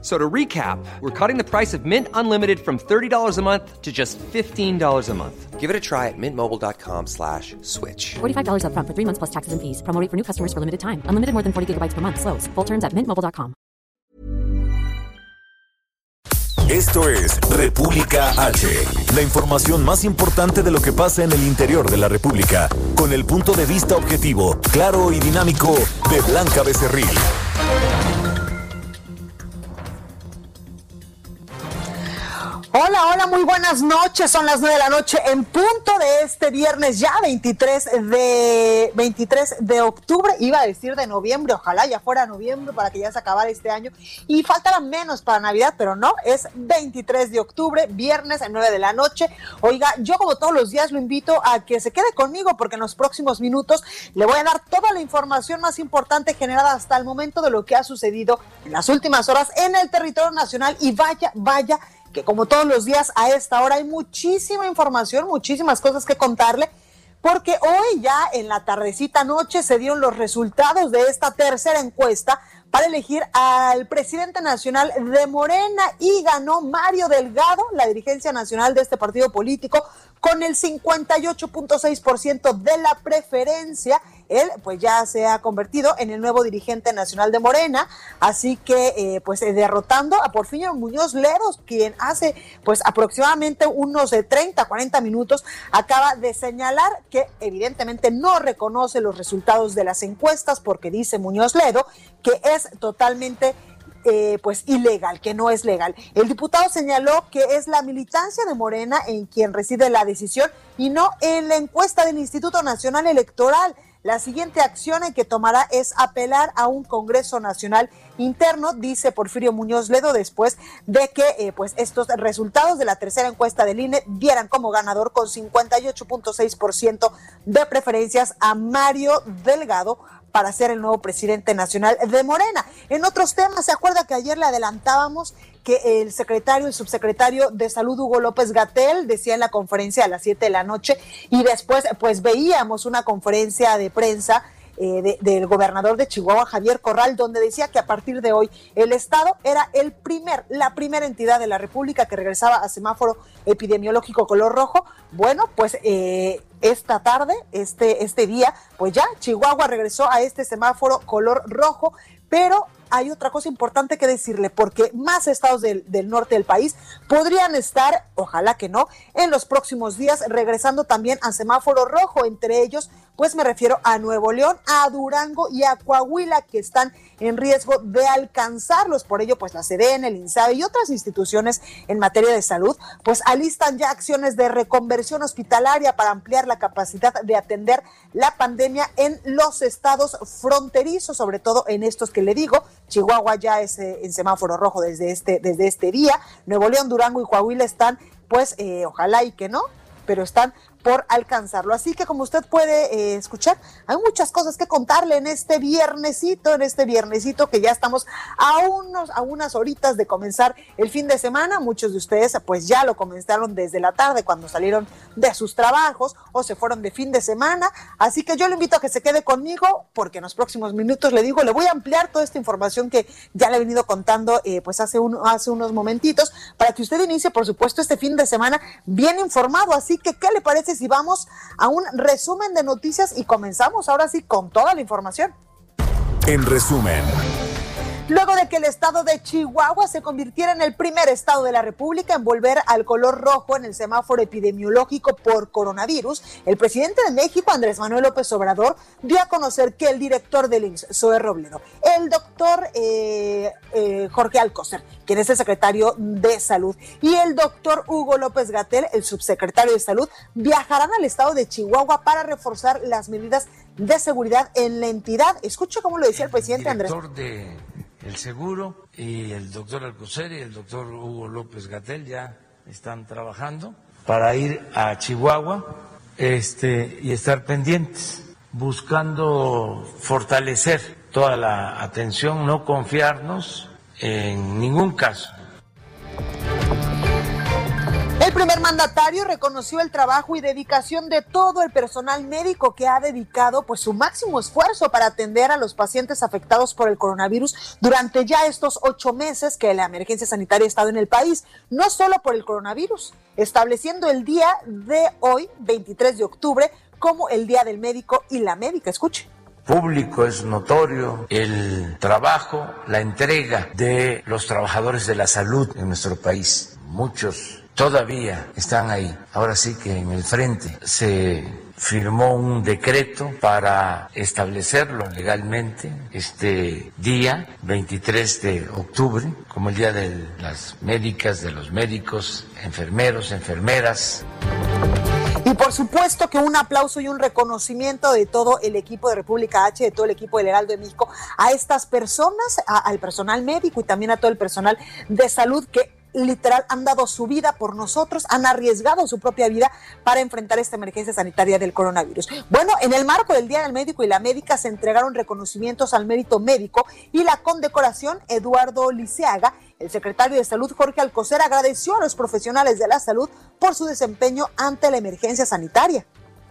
So to recap, we're cutting the price of Mint Unlimited from $30 a month to just $15 a month. Give it a try at mintmobile.com slash switch. $45 upfront for three months plus taxes and fees. Promo rate for new customers for limited time. Unlimited more than 40 gigabytes per month. Slows. Full terms at mintmobile.com. Esto es República H, la información más importante de lo que pasa en el interior de la República, con el punto de vista objetivo, claro y dinámico de Blanca Becerril. Hola, hola, muy buenas noches. Son las nueve de la noche en punto de este viernes, ya 23 de 23 de octubre. Iba a decir de noviembre, ojalá ya fuera noviembre para que ya se acabara este año. Y faltara menos para Navidad, pero no, es 23 de octubre, viernes a 9 de la noche. Oiga, yo como todos los días lo invito a que se quede conmigo porque en los próximos minutos le voy a dar toda la información más importante generada hasta el momento de lo que ha sucedido en las últimas horas en el territorio nacional. Y vaya, vaya como todos los días a esta hora hay muchísima información, muchísimas cosas que contarle, porque hoy ya en la tardecita noche se dieron los resultados de esta tercera encuesta para elegir al presidente nacional de Morena y ganó Mario Delgado, la dirigencia nacional de este partido político, con el 58.6% de la preferencia. Él pues ya se ha convertido en el nuevo dirigente nacional de Morena, así que eh, pues eh, derrotando a Porfirio Muñoz Leros, quien hace pues aproximadamente unos de 30, 40 minutos acaba de señalar que evidentemente no reconoce los resultados de las encuestas porque dice Muñoz Ledo que es totalmente eh, pues ilegal, que no es legal. El diputado señaló que es la militancia de Morena en quien reside la decisión y no en la encuesta del Instituto Nacional Electoral. La siguiente acción que tomará es apelar a un Congreso Nacional interno, dice Porfirio Muñoz Ledo, después de que eh, pues estos resultados de la tercera encuesta del INE dieran como ganador con 58.6% de preferencias a Mario Delgado para ser el nuevo presidente nacional de Morena. En otros temas, ¿se acuerda que ayer le adelantábamos que el secretario, el subsecretario de Salud, Hugo López Gatel, decía en la conferencia a las 7 de la noche y después pues veíamos una conferencia de prensa eh, del gobernador de Chihuahua, Javier Corral, donde decía que a partir de hoy el Estado era el primer, la primera entidad de la República que regresaba a semáforo epidemiológico color rojo. Bueno, pues eh, esta tarde, este, este día, pues ya Chihuahua regresó a este semáforo color rojo, pero hay otra cosa importante que decirle, porque más estados del, del, norte del país podrían estar, ojalá que no, en los próximos días regresando también a semáforo rojo, entre ellos pues me refiero a Nuevo León, a Durango y a Coahuila que están en riesgo de alcanzarlos. Por ello, pues la CDN, el INSABE y otras instituciones en materia de salud, pues alistan ya acciones de reconversión hospitalaria para ampliar la capacidad de atender la pandemia en los estados fronterizos, sobre todo en estos que le digo. Chihuahua ya es eh, en semáforo rojo desde este, desde este día. Nuevo León, Durango y Coahuila están, pues, eh, ojalá y que no, pero están por alcanzarlo. Así que como usted puede eh, escuchar, hay muchas cosas que contarle en este viernesito, en este viernesito que ya estamos a, unos, a unas horitas de comenzar el fin de semana. Muchos de ustedes pues ya lo comenzaron desde la tarde cuando salieron de sus trabajos o se fueron de fin de semana. Así que yo le invito a que se quede conmigo porque en los próximos minutos le digo, le voy a ampliar toda esta información que ya le he venido contando eh, pues hace, un, hace unos momentitos para que usted inicie por supuesto este fin de semana bien informado. Así que, ¿qué le parece? Si vamos a un resumen de noticias y comenzamos ahora sí con toda la información. En resumen. Luego de que el estado de Chihuahua se convirtiera en el primer estado de la República en volver al color rojo en el semáforo epidemiológico por coronavirus, el presidente de México, Andrés Manuel López Obrador, dio a conocer que el director del IMSS, Zoe Robledo, el doctor eh, eh, Jorge Alcocer, quien es el secretario de Salud, y el doctor Hugo López Gatel, el subsecretario de Salud, viajarán al estado de Chihuahua para reforzar las medidas de seguridad en la entidad. Escucho cómo lo decía el presidente Andrés. De el seguro y el doctor Alcocer y el doctor Hugo López Gatel ya están trabajando para ir a Chihuahua este, y estar pendientes, buscando fortalecer toda la atención, no confiarnos en ningún caso el primer mandatario reconoció el trabajo y dedicación de todo el personal médico que ha dedicado pues su máximo esfuerzo para atender a los pacientes afectados por el coronavirus durante ya estos ocho meses que la emergencia sanitaria ha estado en el país, no solo por el coronavirus, estableciendo el día de hoy, 23 de octubre, como el Día del Médico y la Médica. Escuche público, es notorio el trabajo, la entrega de los trabajadores de la salud en nuestro país. Muchos todavía están ahí. Ahora sí que en el frente se firmó un decreto para establecerlo legalmente este día, 23 de octubre, como el Día de las Médicas, de los médicos, enfermeros, enfermeras. Y por supuesto que un aplauso y un reconocimiento de todo el equipo de República H, de todo el equipo del Heraldo de México, a estas personas, al personal médico y también a todo el personal de salud que literal han dado su vida por nosotros, han arriesgado su propia vida para enfrentar esta emergencia sanitaria del coronavirus. Bueno, en el marco del Día del Médico y la Médica se entregaron reconocimientos al mérito médico y la condecoración Eduardo Liceaga. El secretario de Salud, Jorge Alcocer, agradeció a los profesionales de la salud por su desempeño ante la emergencia sanitaria.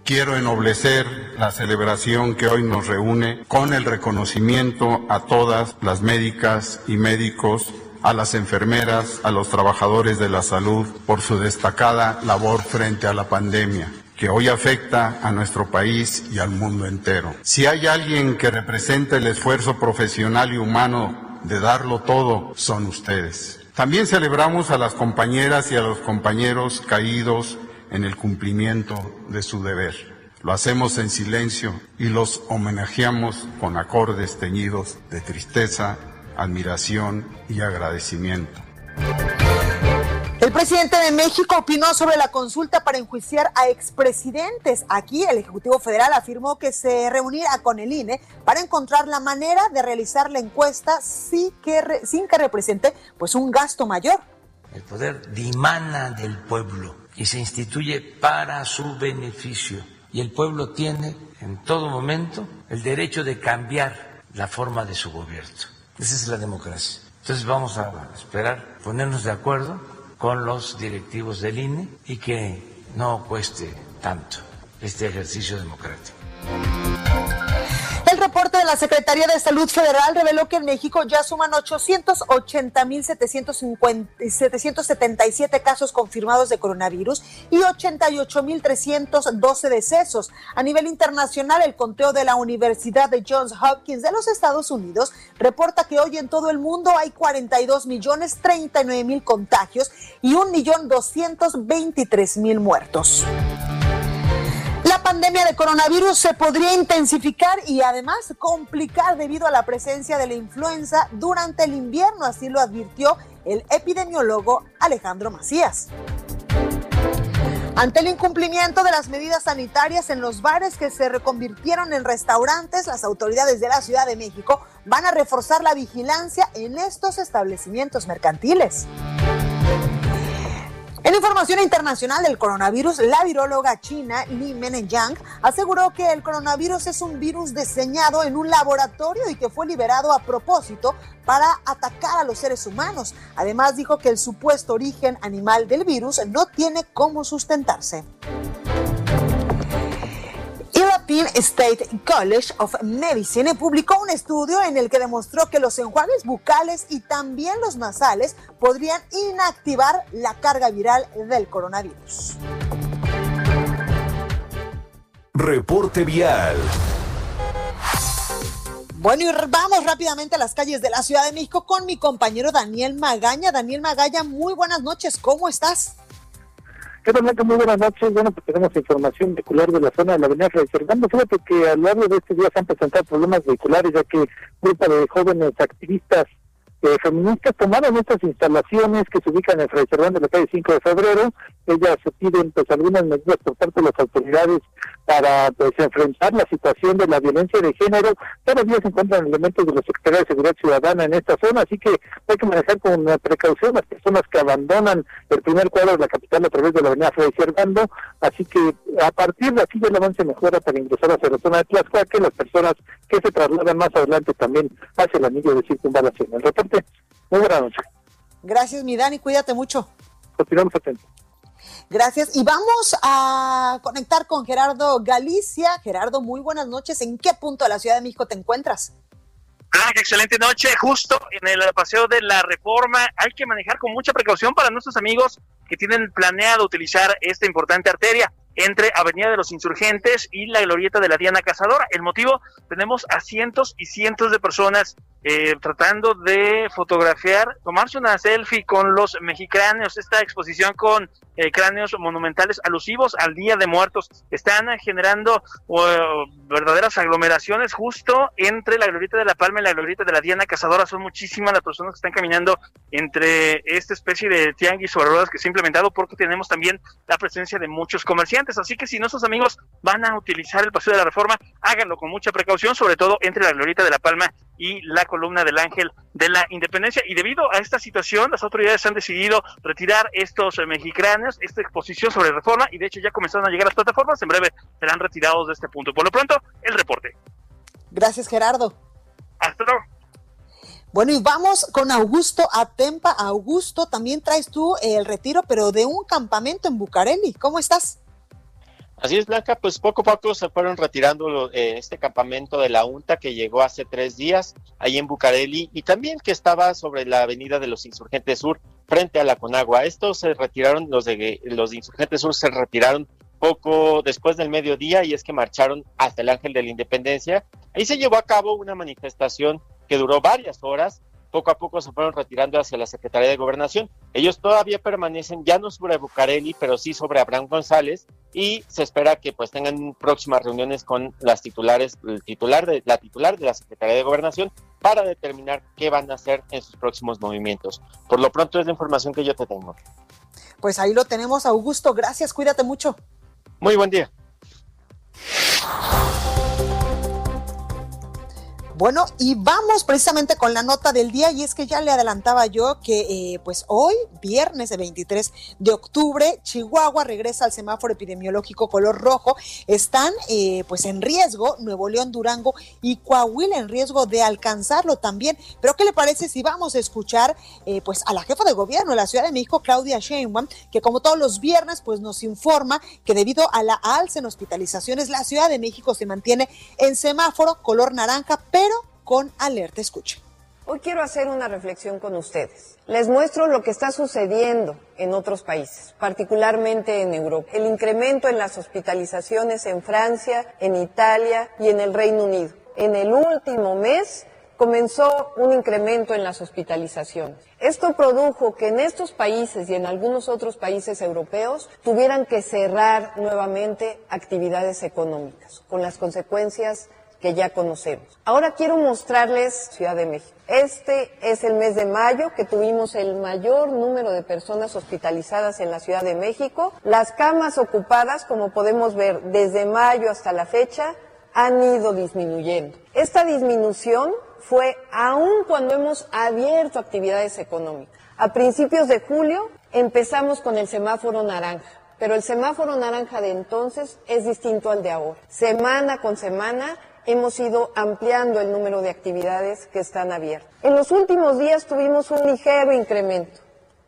Quiero ennoblecer la celebración que hoy nos reúne con el reconocimiento a todas las médicas y médicos a las enfermeras, a los trabajadores de la salud por su destacada labor frente a la pandemia que hoy afecta a nuestro país y al mundo entero. Si hay alguien que representa el esfuerzo profesional y humano de darlo todo, son ustedes. También celebramos a las compañeras y a los compañeros caídos en el cumplimiento de su deber. Lo hacemos en silencio y los homenajeamos con acordes teñidos de tristeza, admiración y agradecimiento. El presidente de México opinó sobre la consulta para enjuiciar a expresidentes. Aquí el Ejecutivo Federal afirmó que se reunirá con el INE para encontrar la manera de realizar la encuesta sin que, sin que represente pues un gasto mayor. El poder dimana del pueblo y se instituye para su beneficio. Y el pueblo tiene en todo momento el derecho de cambiar la forma de su gobierno. Esa es la democracia. Entonces vamos a esperar ponernos de acuerdo con los directivos del INE y que no cueste tanto este ejercicio democrático. Reporte de la Secretaría de Salud Federal reveló que en México ya suman 880.777 casos confirmados de coronavirus y 88.312 decesos. A nivel internacional, el conteo de la Universidad de Johns Hopkins de los Estados Unidos reporta que hoy en todo el mundo hay 42 millones 39 mil contagios y 1 millón 223 mil muertos. Pandemia de coronavirus se podría intensificar y además complicar debido a la presencia de la influenza durante el invierno, así lo advirtió el epidemiólogo Alejandro Macías. Ante el incumplimiento de las medidas sanitarias en los bares que se reconvirtieron en restaurantes, las autoridades de la Ciudad de México van a reforzar la vigilancia en estos establecimientos mercantiles. En información internacional del coronavirus, la viróloga china Li Menenjang aseguró que el coronavirus es un virus diseñado en un laboratorio y que fue liberado a propósito para atacar a los seres humanos. Además dijo que el supuesto origen animal del virus no tiene cómo sustentarse. Penn State College of Medicine publicó un estudio en el que demostró que los enjuagues bucales y también los nasales podrían inactivar la carga viral del coronavirus. Reporte vial. Bueno, y vamos rápidamente a las calles de la Ciudad de México con mi compañero Daniel Magaña. Daniel Magaña, muy buenas noches, ¿cómo estás? ¿Qué tal, Muy buenas noches. Bueno, pues tenemos información vehicular de la zona de la avenida Fray Fernando. Fíjate que a lo largo de este día se han presentado problemas vehiculares, ya que grupo de jóvenes activistas eh, feministas tomaron estas instalaciones que se ubican en Fray Fernando, la calle 5 de febrero, ellas piden pues algunas medidas por parte de las autoridades para pues enfrentar la situación de la violencia de género. Todavía se encuentran elementos de la Secretaría de Seguridad Ciudadana en esta zona, así que hay que manejar con precaución las personas que abandonan el primer cuadro de la capital a través de la avenida Fray Servando, así que a partir de aquí ya el avance mejora para ingresar hacia la zona de Tlaxcala, las personas que se trasladan más adelante también hacia el anillo de circunvalación. El reporte, muy buena noche. Gracias, mi Dani, cuídate mucho. Continuamos atentos. Gracias. Y vamos a conectar con Gerardo Galicia. Gerardo, muy buenas noches. ¿En qué punto de la Ciudad de México te encuentras? Ah, excelente noche. Justo en el paseo de la reforma hay que manejar con mucha precaución para nuestros amigos que tienen planeado utilizar esta importante arteria entre Avenida de los Insurgentes y la Glorieta de la Diana Cazadora. El motivo, tenemos a cientos y cientos de personas eh, tratando de fotografiar, tomarse una selfie con los mexicanos, esta exposición con eh, cráneos monumentales alusivos al Día de Muertos, están generando verdaderas aglomeraciones justo entre la Glorieta de la Palma y la Glorieta de la Diana Cazadora. Son muchísimas las personas que están caminando entre esta especie de tianguis o ruedas que se ha implementado porque tenemos también la presencia de muchos comerciantes. Así que si nuestros amigos van a utilizar el Paseo de la Reforma, háganlo con mucha precaución, sobre todo entre la Glorieta de la Palma y la columna del Ángel de la Independencia. Y debido a esta situación, las autoridades han decidido retirar estos eh, mexicanos, esta exposición sobre reforma, y de hecho ya comenzaron a llegar las plataformas. En breve serán retirados de este punto. Por lo pronto, el reporte. Gracias, Gerardo. Hasta luego. Bueno, y vamos con Augusto Atempa. Augusto, también traes tú el retiro, pero de un campamento en Bucareli. ¿Cómo estás? Así es, Blanca, pues poco a poco se fueron retirando eh, este campamento de la UNTA que llegó hace tres días ahí en Bucareli y también que estaba sobre la avenida de los Insurgentes Sur frente a la Conagua. Estos se retiraron, los de los Insurgentes Sur se retiraron poco después del mediodía y es que marcharon hasta el Ángel de la Independencia. Ahí se llevó a cabo una manifestación que duró varias horas poco a poco se fueron retirando hacia la Secretaría de Gobernación. Ellos todavía permanecen ya no sobre Bucareli, pero sí sobre Abraham González y se espera que pues tengan próximas reuniones con las titulares, el titular de la titular de la Secretaría de Gobernación para determinar qué van a hacer en sus próximos movimientos. Por lo pronto es la información que yo te tengo. Pues ahí lo tenemos, Augusto. Gracias, cuídate mucho. Muy buen día. Bueno, y vamos precisamente con la nota del día y es que ya le adelantaba yo que eh, pues hoy, viernes de 23 de octubre, Chihuahua regresa al semáforo epidemiológico color rojo. Están eh, pues en riesgo Nuevo León, Durango y Coahuila en riesgo de alcanzarlo también. Pero ¿qué le parece si vamos a escuchar eh, pues a la jefa de gobierno de la Ciudad de México, Claudia Sheinbaum, que como todos los viernes pues nos informa que debido a la alza en hospitalizaciones, la Ciudad de México se mantiene en semáforo color naranja, pero con alerta escuche. Hoy quiero hacer una reflexión con ustedes. Les muestro lo que está sucediendo en otros países, particularmente en Europa. El incremento en las hospitalizaciones en Francia, en Italia y en el Reino Unido. En el último mes comenzó un incremento en las hospitalizaciones. Esto produjo que en estos países y en algunos otros países europeos tuvieran que cerrar nuevamente actividades económicas, con las consecuencias que ya conocemos. Ahora quiero mostrarles Ciudad de México. Este es el mes de mayo que tuvimos el mayor número de personas hospitalizadas en la Ciudad de México. Las camas ocupadas, como podemos ver, desde mayo hasta la fecha, han ido disminuyendo. Esta disminución fue aún cuando hemos abierto actividades económicas. A principios de julio empezamos con el semáforo naranja, pero el semáforo naranja de entonces es distinto al de ahora. Semana con semana hemos ido ampliando el número de actividades que están abiertas. En los últimos días tuvimos un ligero incremento,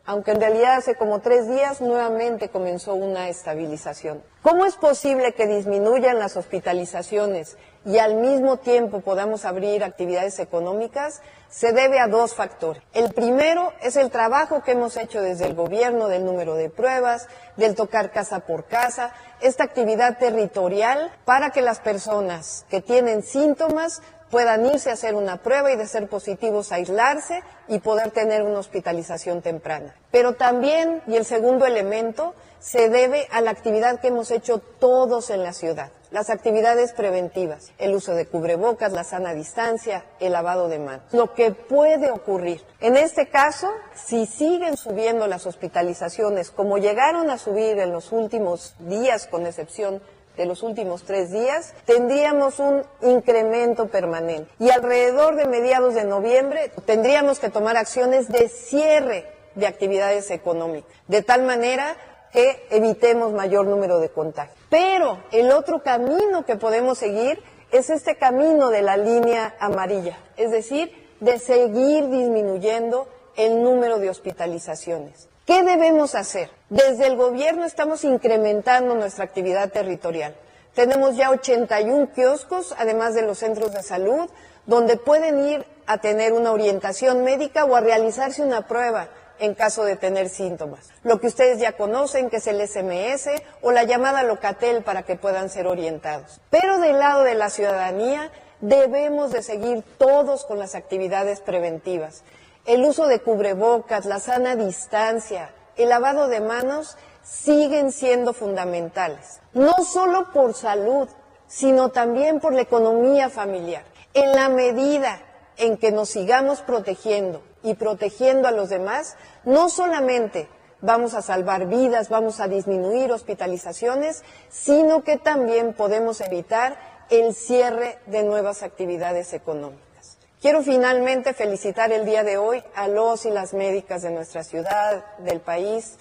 aunque en realidad hace como tres días nuevamente comenzó una estabilización. ¿Cómo es posible que disminuyan las hospitalizaciones y al mismo tiempo podamos abrir actividades económicas? Se debe a dos factores. El primero es el trabajo que hemos hecho desde el gobierno del número de pruebas, del tocar casa por casa, esta actividad territorial para que las personas que tienen síntomas puedan irse a hacer una prueba y de ser positivos aislarse y poder tener una hospitalización temprana. Pero también, y el segundo elemento, se debe a la actividad que hemos hecho todos en la ciudad. Las actividades preventivas, el uso de cubrebocas, la sana distancia, el lavado de manos. Lo que puede ocurrir. En este caso, si siguen subiendo las hospitalizaciones como llegaron a subir en los últimos días, con excepción de los últimos tres días, tendríamos un incremento permanente. Y alrededor de mediados de noviembre tendríamos que tomar acciones de cierre de actividades económicas, de tal manera que evitemos mayor número de contagios. Pero el otro camino que podemos seguir es este camino de la línea amarilla, es decir, de seguir disminuyendo el número de hospitalizaciones. ¿Qué debemos hacer? Desde el gobierno estamos incrementando nuestra actividad territorial. Tenemos ya 81 kioscos, además de los centros de salud, donde pueden ir a tener una orientación médica o a realizarse una prueba en caso de tener síntomas. Lo que ustedes ya conocen, que es el SMS o la llamada Locatel para que puedan ser orientados. Pero del lado de la ciudadanía debemos de seguir todos con las actividades preventivas. El uso de cubrebocas, la sana distancia, el lavado de manos siguen siendo fundamentales, no solo por salud, sino también por la economía familiar. En la medida en que nos sigamos protegiendo y protegiendo a los demás, no solamente vamos a salvar vidas, vamos a disminuir hospitalizaciones, sino que también podemos evitar el cierre de nuevas actividades económicas. Quiero finalmente felicitar el día de hoy a los y las médicas de nuestra ciudad, del país,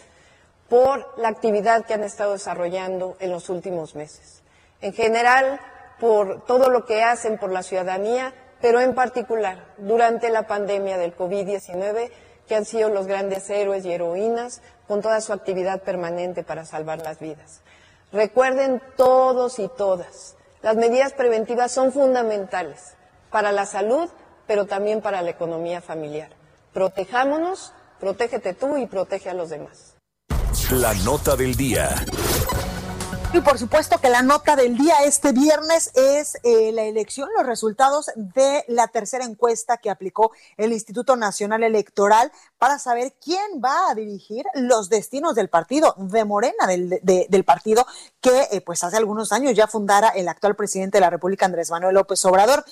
por la actividad que han estado desarrollando en los últimos meses. En general, por todo lo que hacen por la ciudadanía, pero en particular durante la pandemia del COVID-19, que han sido los grandes héroes y heroínas con toda su actividad permanente para salvar las vidas. Recuerden todos y todas, las medidas preventivas son fundamentales para la salud, pero también para la economía familiar. Protejámonos, protégete tú y protege a los demás. La nota del día. Y por supuesto que la nota del día este viernes es eh, la elección, los resultados de la tercera encuesta que aplicó el Instituto Nacional Electoral para saber quién va a dirigir los destinos del partido de Morena, del, del partido que eh, pues hace algunos años ya fundara el actual presidente de la República, Andrés Manuel López Obrador.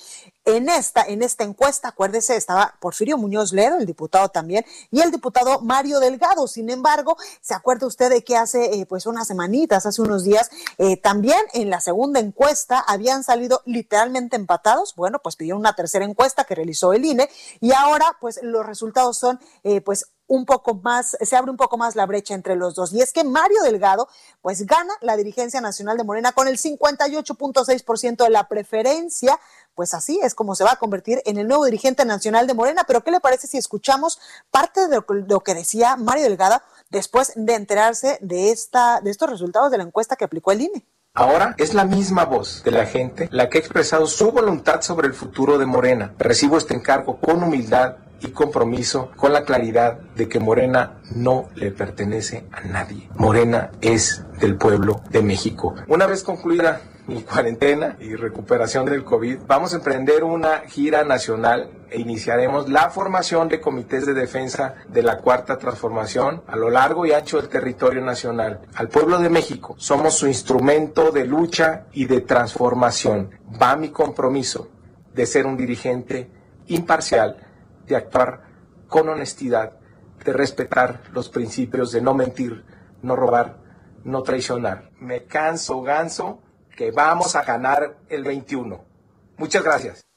En esta, en esta encuesta, acuérdese, estaba Porfirio Muñoz Ledo, el diputado también, y el diputado Mario Delgado. Sin embargo, ¿se acuerda usted de que hace eh, pues unas semanitas, hace unos días, eh, también en la segunda encuesta habían salido literalmente empatados? Bueno, pues pidieron una tercera encuesta que realizó el INE y ahora pues los resultados son pues un poco más, se abre un poco más la brecha entre los dos. Y es que Mario Delgado, pues gana la dirigencia nacional de Morena con el 58.6% de la preferencia. Pues así es como se va a convertir en el nuevo dirigente nacional de Morena. Pero ¿qué le parece si escuchamos parte de lo que decía Mario Delgado después de enterarse de, esta, de estos resultados de la encuesta que aplicó el INE? Ahora es la misma voz de la gente la que ha expresado su voluntad sobre el futuro de Morena. Recibo este encargo con humildad y compromiso con la claridad de que Morena no le pertenece a nadie. Morena es del pueblo de México. Una vez concluida mi cuarentena y recuperación del COVID, vamos a emprender una gira nacional e iniciaremos la formación de comités de defensa de la cuarta transformación a lo largo y ancho del territorio nacional. Al pueblo de México somos su instrumento de lucha y de transformación. Va mi compromiso de ser un dirigente imparcial de actuar con honestidad, de respetar los principios de no mentir, no robar, no traicionar. Me canso, ganso, que vamos a ganar el 21. Muchas gracias.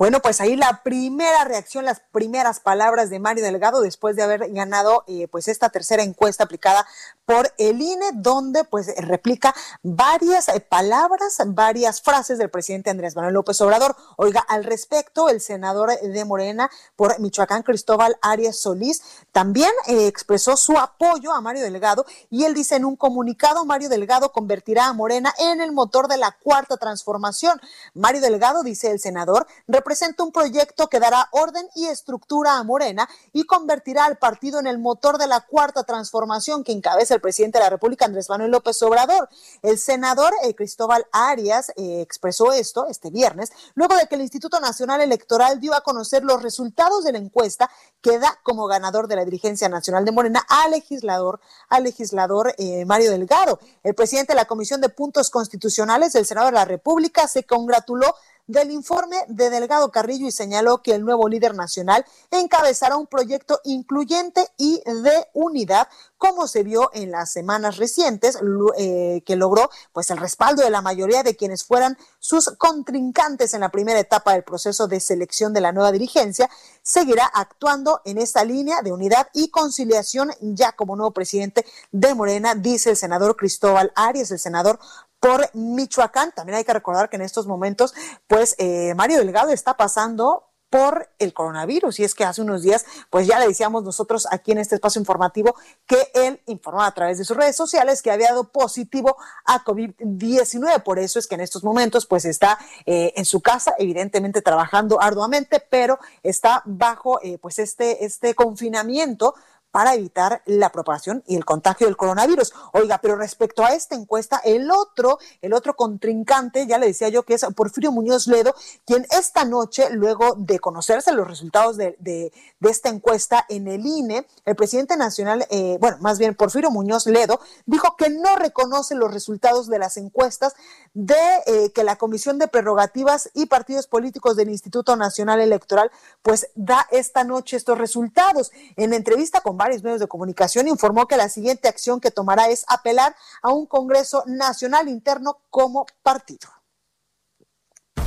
Bueno, pues ahí la primera reacción, las primeras palabras de Mario Delgado después de haber ganado eh, pues esta tercera encuesta aplicada por el INE, donde pues replica varias eh, palabras, varias frases del presidente Andrés Manuel López Obrador. Oiga, al respecto, el senador de Morena por Michoacán, Cristóbal Arias Solís, también eh, expresó su apoyo a Mario Delgado y él dice en un comunicado, Mario Delgado convertirá a Morena en el motor de la cuarta transformación. Mario Delgado, dice el senador, representa presenta un proyecto que dará orden y estructura a Morena y convertirá al partido en el motor de la cuarta transformación que encabeza el presidente de la República, Andrés Manuel López Obrador. El senador eh, Cristóbal Arias eh, expresó esto este viernes, luego de que el Instituto Nacional Electoral dio a conocer los resultados de la encuesta que da como ganador de la dirigencia nacional de Morena al legislador, al legislador eh, Mario Delgado. El presidente de la Comisión de Puntos Constitucionales del Senado de la República se congratuló del informe de Delgado Carrillo y señaló que el nuevo líder nacional encabezará un proyecto incluyente y de unidad, como se vio en las semanas recientes, eh, que logró pues el respaldo de la mayoría de quienes fueran sus contrincantes en la primera etapa del proceso de selección de la nueva dirigencia, seguirá actuando en esta línea de unidad y conciliación ya como nuevo presidente de Morena, dice el senador Cristóbal Arias, el senador por Michoacán. También hay que recordar que en estos momentos, pues eh, Mario Delgado está pasando por el coronavirus. Y es que hace unos días, pues ya le decíamos nosotros aquí en este espacio informativo que él informó a través de sus redes sociales que había dado positivo a COVID-19. Por eso es que en estos momentos, pues está eh, en su casa, evidentemente trabajando arduamente, pero está bajo, eh, pues este, este confinamiento para evitar la propagación y el contagio del coronavirus. Oiga, pero respecto a esta encuesta, el otro, el otro contrincante, ya le decía yo que es Porfirio Muñoz Ledo, quien esta noche, luego de conocerse los resultados de, de, esta encuesta en el INE, el presidente nacional, eh, bueno, más bien Porfirio Muñoz Ledo, dijo que no reconoce los resultados de las encuestas de eh, que la Comisión de Prerrogativas y Partidos Políticos del Instituto Nacional Electoral, pues da esta noche estos resultados. En entrevista con varios medios de comunicación, informó que la siguiente acción que tomará es apelar a un Congreso Nacional interno como partido.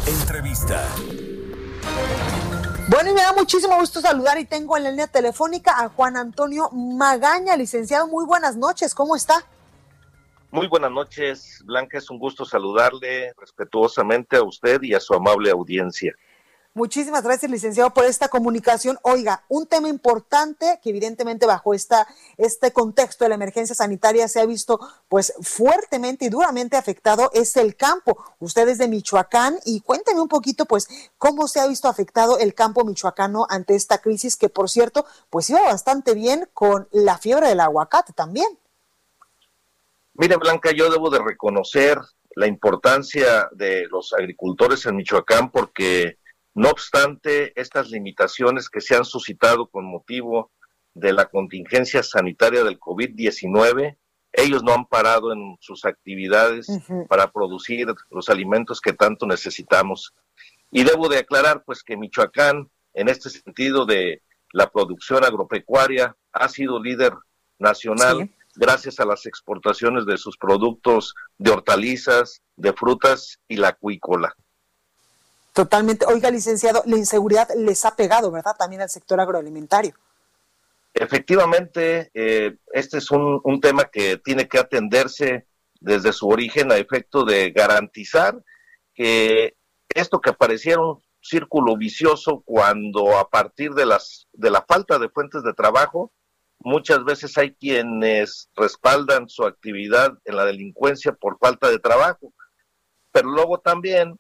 Entrevista. Bueno, y me da muchísimo gusto saludar y tengo en la línea telefónica a Juan Antonio Magaña, licenciado. Muy buenas noches, ¿cómo está? Muy buenas noches, Blanca. Es un gusto saludarle respetuosamente a usted y a su amable audiencia. Muchísimas gracias, licenciado, por esta comunicación. Oiga, un tema importante que evidentemente bajo esta, este contexto de la emergencia sanitaria se ha visto pues fuertemente y duramente afectado es el campo. Usted es de Michoacán y cuénteme un poquito pues cómo se ha visto afectado el campo michoacano ante esta crisis que por cierto pues iba bastante bien con la fiebre del aguacate también. Mire, Blanca, yo debo de reconocer la importancia de los agricultores en Michoacán porque no obstante, estas limitaciones que se han suscitado con motivo de la contingencia sanitaria del COVID-19, ellos no han parado en sus actividades para producir los alimentos que tanto necesitamos. Y debo de aclarar, pues, que Michoacán, en este sentido de la producción agropecuaria, ha sido líder nacional gracias a las exportaciones de sus productos de hortalizas, de frutas y la acuícola. Totalmente. Oiga, licenciado, la inseguridad les ha pegado, ¿verdad? También al sector agroalimentario. Efectivamente, eh, este es un, un, tema que tiene que atenderse desde su origen a efecto de garantizar que esto que pareciera un círculo vicioso cuando a partir de las de la falta de fuentes de trabajo muchas veces hay quienes respaldan su actividad en la delincuencia por falta de trabajo pero luego también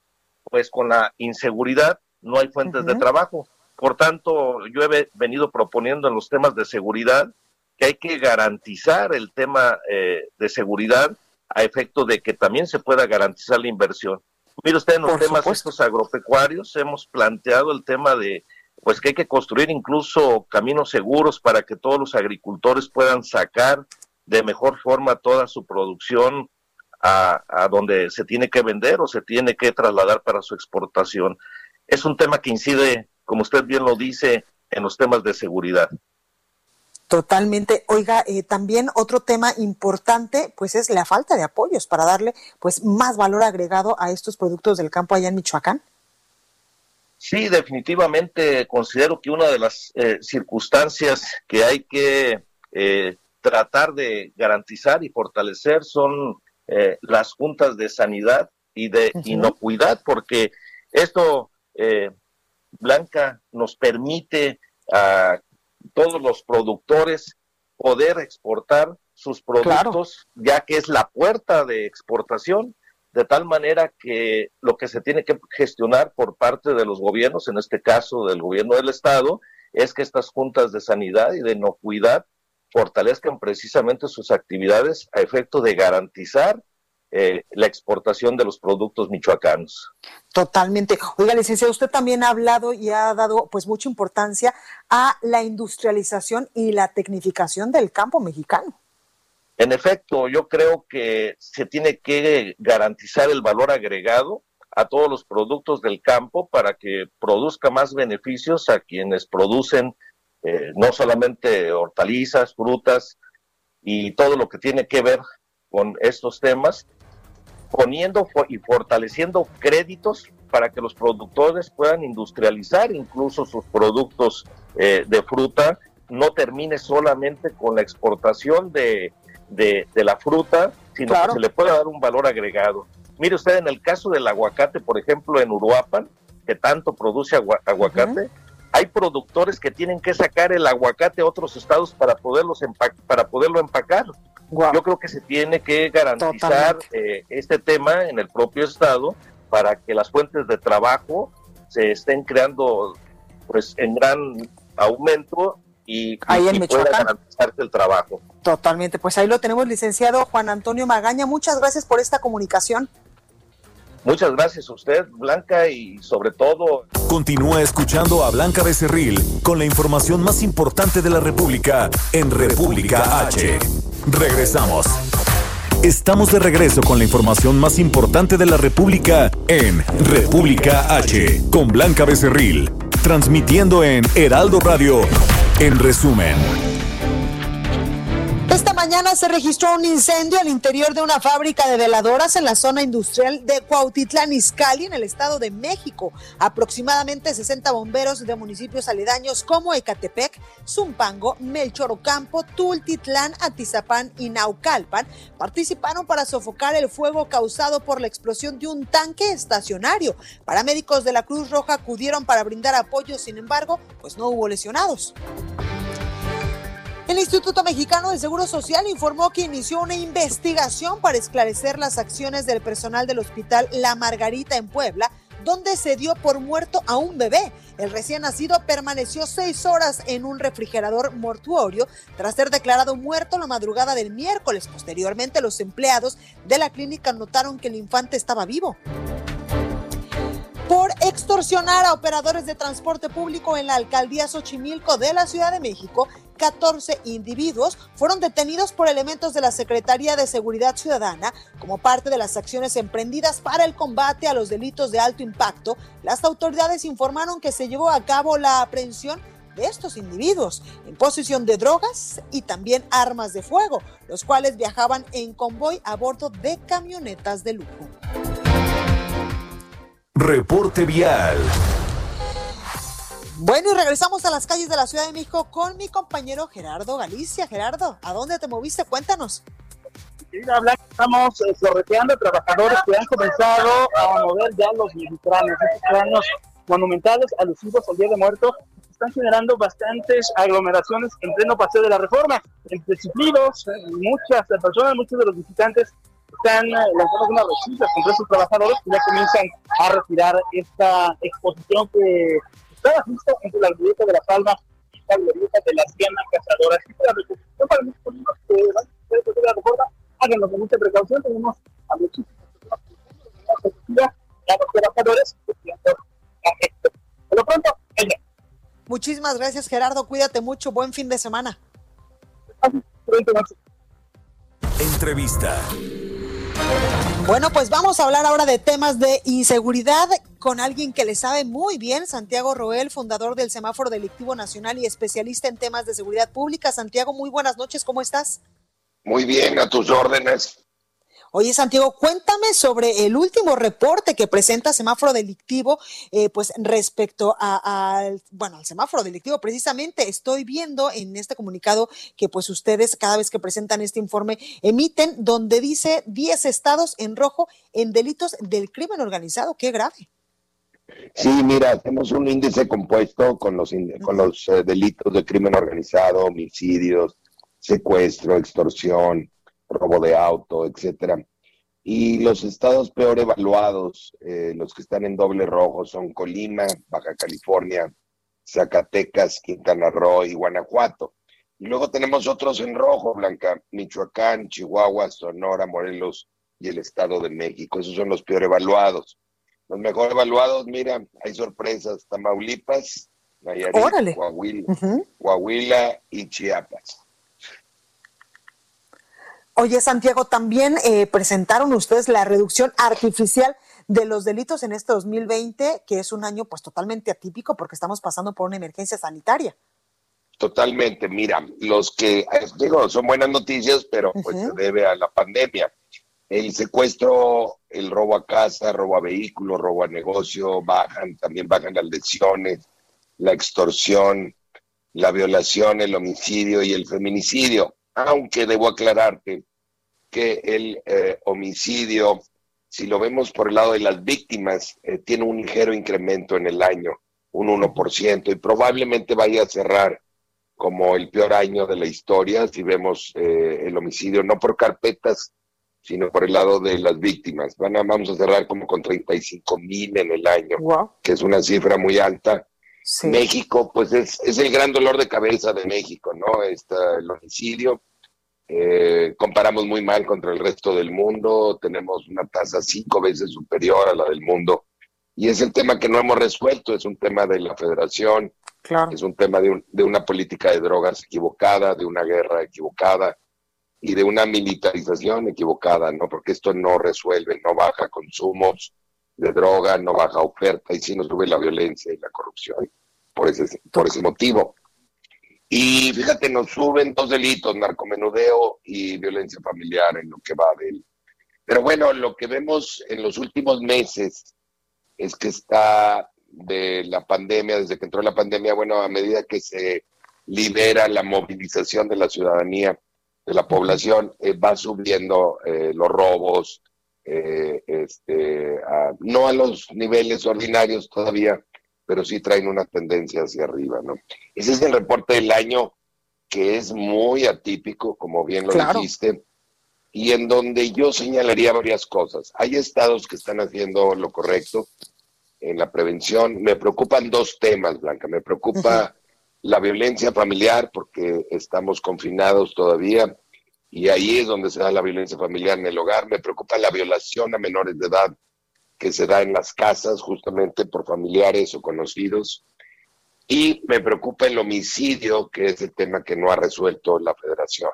pues con la inseguridad no hay fuentes de trabajo. Por tanto, yo he venido proponiendo en los temas de seguridad que hay que garantizar el tema eh, de seguridad a efecto de que también se pueda garantizar la inversión. Mire usted, en los temas estos agropecuarios hemos planteado el tema de pues que hay que construir incluso caminos seguros para que todos los agricultores puedan sacar de mejor forma toda su producción a, donde se tiene que vender o se tiene que trasladar para su exportación. Es un tema que incide, como usted bien lo dice, en los temas de seguridad. Totalmente. Oiga, eh, también otro tema importante, pues es la falta de apoyos para darle, pues, más valor agregado a estos productos del campo allá en Michoacán. Sí, definitivamente considero que una de las eh, circunstancias que hay que eh, tratar de garantizar y fortalecer son eh, las juntas de sanidad y de inocuidad, porque esto, eh, Blanca, nos permite a todos los productores poder exportar sus productos, ya que es la puerta de exportación. de tal manera que lo que se tiene que gestionar por parte de los gobiernos, en este caso del gobierno del Estado, es que estas juntas de sanidad y de inocuidad fortalezcan precisamente sus actividades a efecto de garantizar eh, la exportación de los productos michoacanos. Totalmente. Oiga, licenciado, usted también ha hablado y ha dado pues mucha importancia a la industrialización y la tecnificación del campo mexicano. En efecto, yo creo que se tiene que garantizar el valor agregado a todos los productos del campo para que produzca más beneficios a quienes producen eh, no solamente hortalizas, frutas y todo lo que tiene que ver con estos temas, poniendo y fortaleciendo créditos para que los productores puedan industrializar incluso sus productos eh, de fruta, no termine solamente con la exportación de, de, la fruta, sino que se le pueda dar un valor agregado. Mire usted, en el caso del aguacate, por ejemplo, en Uruapan, que tanto produce aguacate, hay productores que tienen que sacar el aguacate a otros estados para, poderlos para poderlo empacar. Yo creo que se tiene que garantizar eh, este tema en el propio estado para que las fuentes de trabajo se estén creando pues en gran aumento y, ahí en pueda garantizarse el trabajo. Totalmente, pues ahí lo tenemos, licenciado Juan Antonio Magaña. Muchas gracias por esta comunicación. Muchas gracias a usted, Blanca, y sobre todo... Continúa escuchando a Blanca Becerril con la información más importante de la República en República H. Regresamos. Estamos de regreso con la información más importante de la República en República H con Blanca Becerril, transmitiendo en Heraldo Radio. En resumen. Esta mañana se registró un incendio al interior de una fábrica de veladoras en la zona industrial de Cuautitlán Izcalli, en el Estado de México. Aproximadamente 60 bomberos de municipios aledaños como Ecatepec, Zumpango, Melchor Ocampo, Tultitlán, Atizapán y Naucalpan participaron para sofocar el fuego causado por la explosión de un tanque estacionario. Paramédicos de la Cruz Roja acudieron para brindar apoyo, sin embargo, pues no hubo lesionados. El Instituto Mexicano de Seguro Social informó que inició una investigación para esclarecer las acciones del personal del Hospital La Margarita en Puebla, donde se dio por muerto a un bebé. El recién nacido permaneció seis horas en un refrigerador mortuorio tras ser declarado muerto la madrugada del miércoles. Posteriormente, los empleados de la clínica notaron que el infante estaba vivo por extorsionar a operadores de transporte público en la alcaldía Xochimilco de la Ciudad de México. 14 individuos fueron detenidos por elementos de la Secretaría de Seguridad Ciudadana como parte de las acciones emprendidas para el combate a los delitos de alto impacto. Las autoridades informaron que se llevó a cabo la aprehensión de estos individuos en posesión de drogas y también armas de fuego, los cuales viajaban en convoy a bordo de camionetas de lujo. Reporte vial. Bueno, y regresamos a las calles de la Ciudad de México con mi compañero Gerardo Galicia. Gerardo, ¿a dónde te moviste? Cuéntanos. estamos eh, sorteando trabajadores que han comenzado a mover ya los mexicanos. Estos planos monumentales alusivos al Día de Muertos están generando bastantes aglomeraciones en pleno paseo de la reforma. Entre ciclistas, eh, muchas personas, muchos de los visitantes están lanzando una resistencia contra sus trabajadores que ya comienzan a retirar esta exposición que estaba justo entre la glorieta de la Palma y la glorieta de las Dianas Cazadoras. Así que la reposición para los políticos que van a hacer la reforma, háganlo con mucha precaución, tenemos a muchísimas personas a los trabajadores Por lo pronto, ella. Muchísimas gracias, Gerardo. Cuídate mucho. Buen fin de semana. Entrevista. Bueno, pues vamos a hablar ahora de temas de inseguridad con alguien que le sabe muy bien, Santiago Roel, fundador del Semáforo Delictivo Nacional y especialista en temas de seguridad pública. Santiago, muy buenas noches, ¿cómo estás? Muy bien, a tus órdenes. Oye, Santiago, cuéntame sobre el último reporte que presenta Semáforo Delictivo, eh, pues respecto al, bueno, al semáforo delictivo. Precisamente estoy viendo en este comunicado que pues ustedes cada vez que presentan este informe emiten donde dice 10 estados en rojo en delitos del crimen organizado. Qué grave. Sí, mira, hacemos un índice compuesto con los, con los eh, delitos de crimen organizado, homicidios, secuestro, extorsión, robo de auto, etcétera. Y los estados peor evaluados, eh, los que están en doble rojo, son Colima, Baja California, Zacatecas, Quintana Roo y Guanajuato. Y luego tenemos otros en rojo, Blanca, Michoacán, Chihuahua, Sonora, Morelos y el Estado de México. Esos son los peor evaluados. Los mejor evaluados, mira, hay sorpresas, Tamaulipas, Nayarit, Coahuila, Coahuila y Chiapas. Oye, Santiago, también eh, presentaron ustedes la reducción artificial de los delitos en este 2020, que es un año pues totalmente atípico porque estamos pasando por una emergencia sanitaria. Totalmente, mira, los que, eh, digo, son buenas noticias, pero pues se debe a la pandemia. El secuestro, el robo a casa, robo a vehículo, robo a negocio, bajan, también bajan las lesiones, la extorsión, la violación, el homicidio y el feminicidio aunque debo aclararte que el eh, homicidio, si lo vemos por el lado de las víctimas, eh, tiene un ligero incremento en el año, un 1%, y probablemente vaya a cerrar como el peor año de la historia si vemos eh, el homicidio, no por carpetas, sino por el lado de las víctimas. Van a, vamos a cerrar como con 35 mil en el año, que es una cifra muy alta. México, pues es, es, el gran dolor de cabeza de México, ¿no? Está el homicidio. Eh, comparamos muy mal contra el resto del mundo, tenemos una tasa cinco veces superior a la del mundo. Y es el tema que no hemos resuelto, es un tema de la federación, es un tema de, de una política de drogas equivocada, de una guerra equivocada y de una militarización equivocada, ¿no? Porque esto no resuelve, no baja consumos, de droga, no baja oferta y sí nos sube la violencia y la corrupción por ese, por ese motivo. Y fíjate, nos suben dos delitos, narcomenudeo y violencia familiar en lo que va de él. Pero bueno, lo que vemos en los últimos meses es que está de la pandemia, desde que entró la pandemia, bueno, a medida que se libera la movilización de la ciudadanía, de la población, eh, va subiendo eh, los robos, eh, este, no a los niveles ordinarios todavía, pero sí traen una tendencia hacia arriba, ¿no? Ese es el reporte del año que es muy atípico, como bien lo dijiste, y en donde yo señalaría varias cosas. Hay estados que están haciendo lo correcto en la prevención. Me preocupan dos temas, Blanca. Me preocupa la violencia familiar porque estamos confinados todavía y ahí es donde se da la violencia familiar en el hogar. Me preocupa la violación a menores de edad que se da en las casas justamente por familiares o conocidos. Y me preocupa el homicidio, que es el tema que no ha resuelto la federación.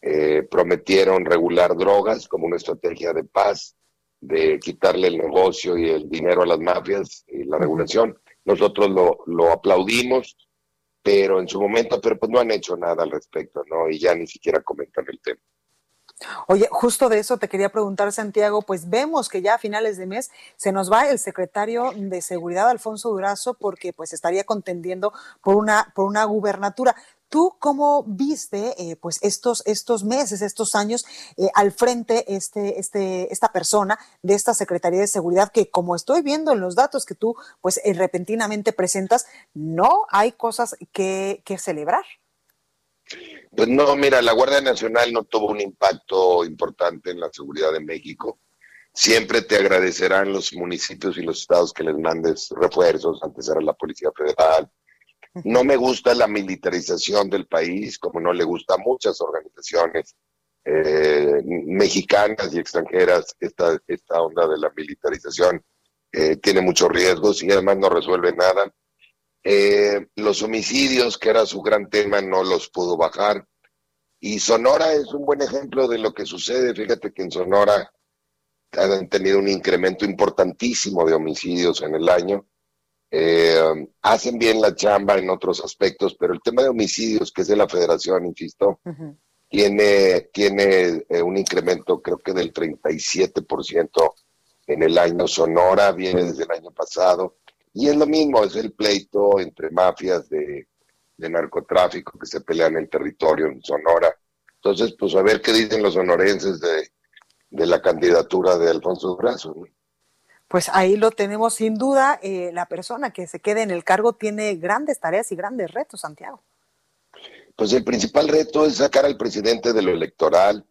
Eh, prometieron regular drogas como una estrategia de paz, de quitarle el negocio y el dinero a las mafias y la regulación. Nosotros lo, lo aplaudimos, pero en su momento, pero pues no han hecho nada al respecto, ¿no? Y ya ni siquiera comentan el tema. Oye, justo de eso te quería preguntar, Santiago, pues vemos que ya a finales de mes se nos va el secretario de Seguridad, Alfonso Durazo, porque pues estaría contendiendo por una, por una gubernatura. ¿Tú cómo viste eh, pues estos, estos meses, estos años eh, al frente este, este, esta persona de esta Secretaría de Seguridad que como estoy viendo en los datos que tú pues eh, repentinamente presentas, no hay cosas que, que celebrar? Pues no, mira, la Guardia Nacional no tuvo un impacto importante en la seguridad de México. Siempre te agradecerán los municipios y los estados que les mandes refuerzos, antes era la Policía Federal, no me gusta la militarización del país, como no le gusta a muchas organizaciones eh, mexicanas y extranjeras esta, esta onda de la militarización. Eh, tiene muchos riesgos y además no resuelve nada. Eh, los homicidios, que era su gran tema, no los pudo bajar. Y Sonora es un buen ejemplo de lo que sucede. Fíjate que en Sonora han tenido un incremento importantísimo de homicidios en el año. Eh, hacen bien la chamba en otros aspectos, pero el tema de homicidios, que es de la federación, insisto, tiene, tiene eh, un incremento creo que del 37% en el año. Sonora viene desde el año pasado. Y es lo mismo, es el pleito entre mafias de, narcotráfico que se pelean en el territorio en Sonora. Entonces, pues a ver qué dicen los sonorenses de, la candidatura de Alfonso Durazo. ¿no? Pues ahí lo tenemos sin duda. Eh, la persona que se quede en el cargo tiene grandes tareas y grandes retos, Santiago. Pues el principal reto es sacar al presidente de lo electoral,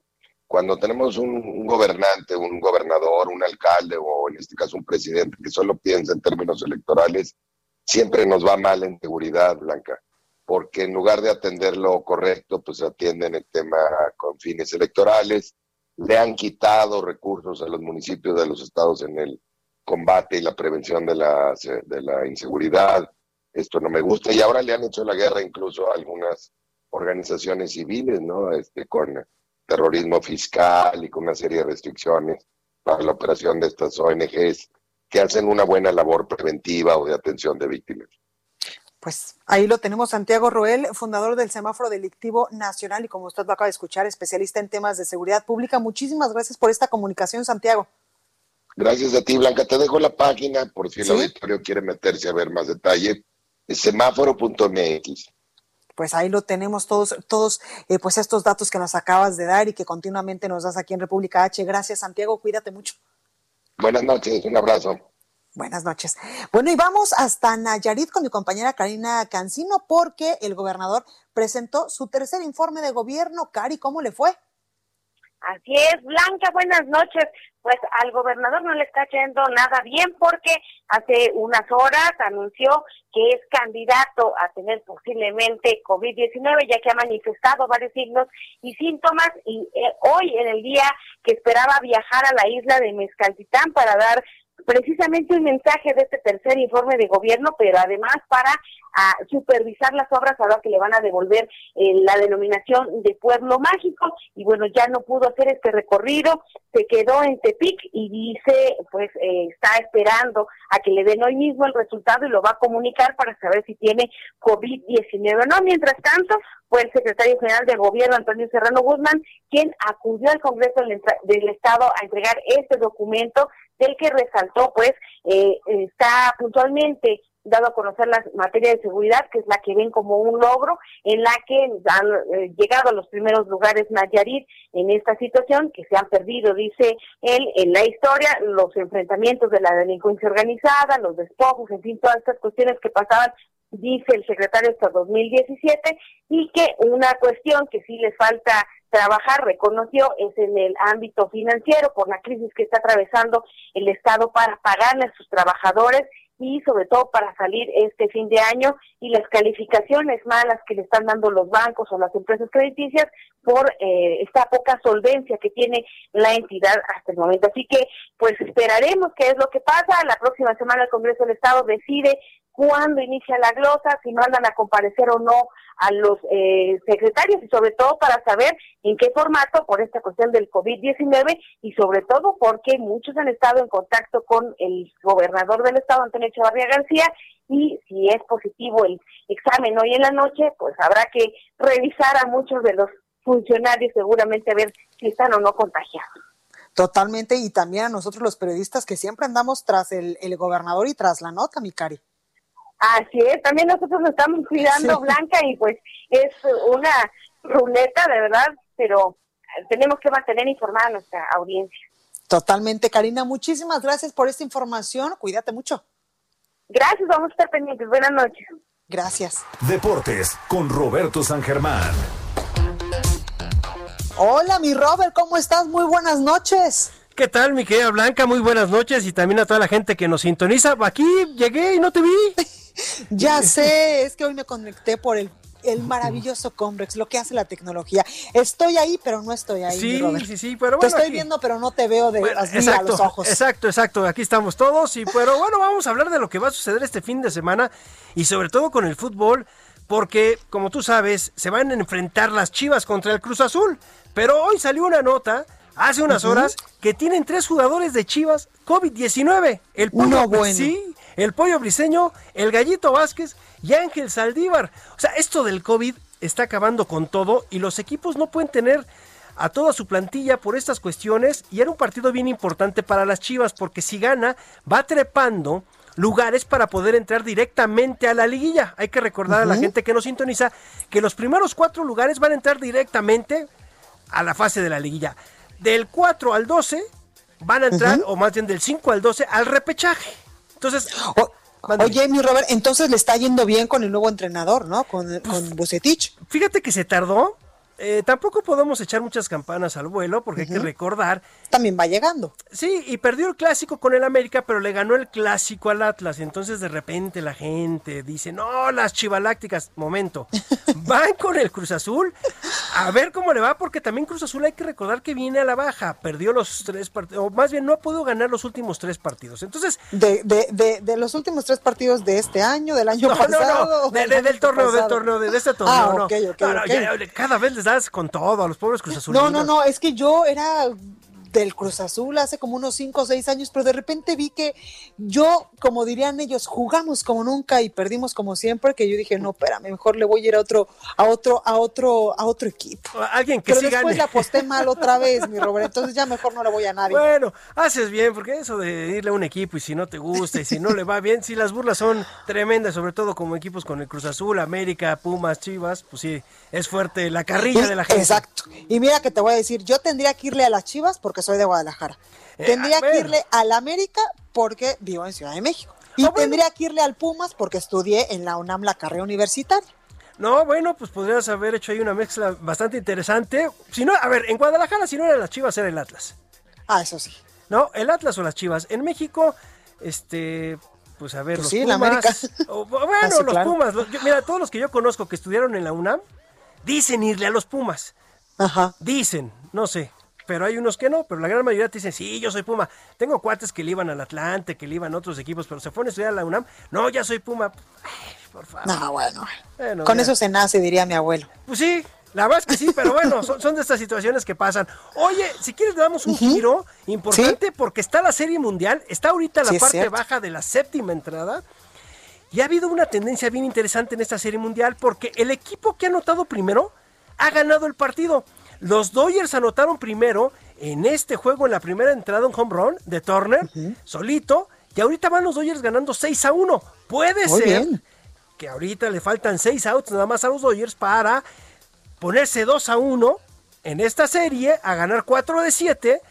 Cuando tenemos un, un gobernante, un gobernador, un alcalde o en este caso un presidente que solo piensa en términos electorales, siempre nos va mal en seguridad, Blanca, porque en lugar de atender lo correcto, pues atienden el tema con fines electorales, le han quitado recursos a los municipios de los estados en el combate y la prevención de la, de la inseguridad. Esto no me gusta. Y ahora le han hecho la guerra incluso a algunas organizaciones civiles, ¿no? Este, con terrorismo fiscal y con una serie de restricciones para la operación de estas ONGs que hacen una buena labor preventiva o de atención de víctimas. Pues ahí lo tenemos, Santiago Roel, fundador del Semáforo Delictivo Nacional y como usted lo acaba de escuchar, especialista en temas de seguridad pública. Muchísimas gracias por esta comunicación, Santiago. Gracias a ti, Blanca. Te dejo la página por si el auditorio quiere meterse a ver más detalle. Semáforo.mx. Pues ahí lo tenemos todos, todos eh, pues estos datos que nos acabas de dar y que continuamente nos das aquí en República H. Gracias, Santiago. Cuídate mucho. Buenas noches, un abrazo. Buenas noches. Bueno, y vamos hasta Nayarit con mi compañera Karina Cancino porque el gobernador presentó su tercer informe de gobierno. Cari, ¿cómo le fue? Así es, Blanca, buenas noches. Pues al gobernador no le está yendo nada bien porque hace unas horas anunció que es candidato a tener posiblemente COVID-19, ya que ha manifestado varios signos y síntomas. Y eh, hoy, en el día que esperaba viajar a la isla de Mezcaltitán para dar precisamente un mensaje de este tercer informe de gobierno, pero además para a, supervisar las obras ahora que le van a devolver eh, la denominación de pueblo mágico y bueno, ya no pudo hacer este recorrido, se quedó en Tepic y dice, pues eh, está esperando a que le den hoy mismo el resultado y lo va a comunicar para saber si tiene COVID-19 o no. Mientras tanto, fue el secretario general del gobierno, Antonio Serrano Guzmán, quien acudió al Congreso del Estado a entregar este documento del que resaltó, pues, eh, está puntualmente dado a conocer la materia de seguridad, que es la que ven como un logro, en la que han eh, llegado a los primeros lugares Nayarit en esta situación, que se han perdido, dice él, en la historia, los enfrentamientos de la delincuencia organizada, los despojos, en fin, todas estas cuestiones que pasaban dice el secretario hasta 2017, y que una cuestión que sí les falta trabajar, reconoció, es en el ámbito financiero por la crisis que está atravesando el Estado para pagarle a sus trabajadores y sobre todo para salir este fin de año y las calificaciones malas que le están dando los bancos o las empresas crediticias por eh, esta poca solvencia que tiene la entidad hasta el momento. Así que pues esperaremos qué es lo que pasa. La próxima semana el Congreso del Estado decide cuándo inicia la glosa, si mandan a comparecer o no a los eh, secretarios y sobre todo para saber en qué formato por esta cuestión del COVID-19 y sobre todo porque muchos han estado en contacto con el gobernador del estado, Antonio Echevarría García, y si es positivo el examen hoy en la noche, pues habrá que revisar a muchos de los funcionarios seguramente a ver si están o no contagiados. Totalmente, y también a nosotros los periodistas que siempre andamos tras el, el gobernador y tras la nota, mi cari. Así es, también nosotros nos estamos cuidando, Blanca, y pues es una ruleta, de verdad, pero tenemos que mantener informada a nuestra audiencia. Totalmente, Karina. Muchísimas gracias por esta información. Cuídate mucho. Gracias, vamos a estar pendientes. Buenas noches. Gracias. Deportes con Roberto San Germán. Hola, mi Robert, ¿cómo estás? Muy buenas noches. ¿Qué tal, mi querida Blanca? Muy buenas noches y también a toda la gente que nos sintoniza. Aquí llegué y no te vi. ya sé, es que hoy me conecté por el, el maravilloso Convex, lo que hace la tecnología. Estoy ahí, pero no estoy ahí. Sí, sí, sí, pero bueno. Te estoy viendo, pero no te veo de a los ojos. Exacto, exacto. Aquí estamos todos. Y pero bueno, vamos a hablar de lo que va a suceder este fin de semana y sobre todo con el fútbol. Porque, como tú sabes, se van a enfrentar las Chivas contra el Cruz Azul. Pero hoy salió una nota hace unas horas que tienen tres jugadores de Chivas COVID-19. El Pollo, bueno. sí, el Pollo Briseño, el Gallito Vázquez y Ángel Saldívar. O sea, esto del COVID está acabando con todo y los equipos no pueden tener a toda su plantilla por estas cuestiones y era un partido bien importante para las Chivas porque si gana va trepando lugares para poder entrar directamente a la liguilla. Hay que recordar a la gente que nos sintoniza que los primeros cuatro lugares van a entrar directamente a la fase de la liguilla. Del 4 al 12 van a entrar, o más bien del 5 al 12, al repechaje. Entonces... Oye, mi Robert, entonces le está yendo bien con el nuevo entrenador, ¿no? Con, con Bucetich. Fíjate que se tardó, eh, tampoco podemos echar muchas campanas al vuelo porque hay que recordar. También va llegando. Sí, y perdió el clásico con el América, pero le ganó el clásico al Atlas. Entonces de repente la gente dice, no, las chivalácticas, momento, van con el Cruz Azul a ver cómo le va, porque también Cruz Azul hay que recordar que viene a la baja, perdió los tres partidos, o más bien no ha podido ganar los últimos tres partidos. Entonces... De, de, de, de los últimos tres partidos de este año, del año pasado. No, no, de, del torneo, del torneo, de, este torneo. Ah, no. okay, okay, no, okay. Ya, cada vez les das con todo a los pobres Cruz Azul. No, no, no, es que yo era del Cruz Azul hace como unos 5 o 6 años, pero de repente vi que yo, como dirían ellos, jugamos como nunca y perdimos como siempre, que yo dije, no, espérame, mejor le voy a ir a otro, a otro, a otro, a otro equipo. Alguien que pero sí después gane. la aposté mal otra vez, mi Robert, entonces ya mejor no le voy a nadie. Bueno, haces bien, porque eso de irle a un equipo y si no te gusta y si no le va bien, si las burlas son tremendas, sobre todo como equipos con el Cruz Azul, América, Pumas, Chivas, pues sí, es fuerte la carrilla de la gente. Exacto. Y mira que te voy a decir, yo tendría que irle a las Chivas porque soy de Guadalajara. Eh, tendría que irle al América porque vivo en Ciudad de México. Ah, Y tendría que irle al Pumas porque estudié en la UNAM la carrera universitaria. No, bueno, pues podrías haber hecho ahí una mezcla bastante interesante. Si no, a ver, en Guadalajara, si no eran las Chivas, era el Atlas. Ah, eso sí. No, el Atlas o las Chivas. En México, este, pues a ver, Pues los sí, Pumas. o- bueno, Ah, los claro. Pumas. los- yo- mira, todos los que yo conozco que estudiaron en la UNAM dicen irle a los Pumas. Ajá. Dicen, no sé. Pero hay unos que no, pero la gran mayoría te dicen, sí, yo soy Puma. Tengo cuates que le iban al Atlante, que le iban a otros equipos, pero se fueron a estudiar a la UNAM. No, ya soy Puma. Ay, por favor. No, bueno. Bueno, Con ya. eso se nace, diría mi abuelo. Pues sí, la verdad es que sí, pero bueno, son, son de estas situaciones que pasan. Oye, si quieres le damos un giro importante porque está la Serie Mundial, está ahorita la Sí, parte baja de la séptima entrada. Y ha habido una tendencia bien interesante en esta Serie Mundial porque el equipo que ha anotado primero ha ganado el partido. Los Dodgers anotaron primero en este juego en la primera entrada un home run de Turner, solito, y ahorita van los Dodgers ganando 6 a 1. Puede Muy ser bien. que ahorita le faltan 6 outs nada más a los Dodgers para ponerse 2 a 1 en esta serie, a ganar 4 de 7.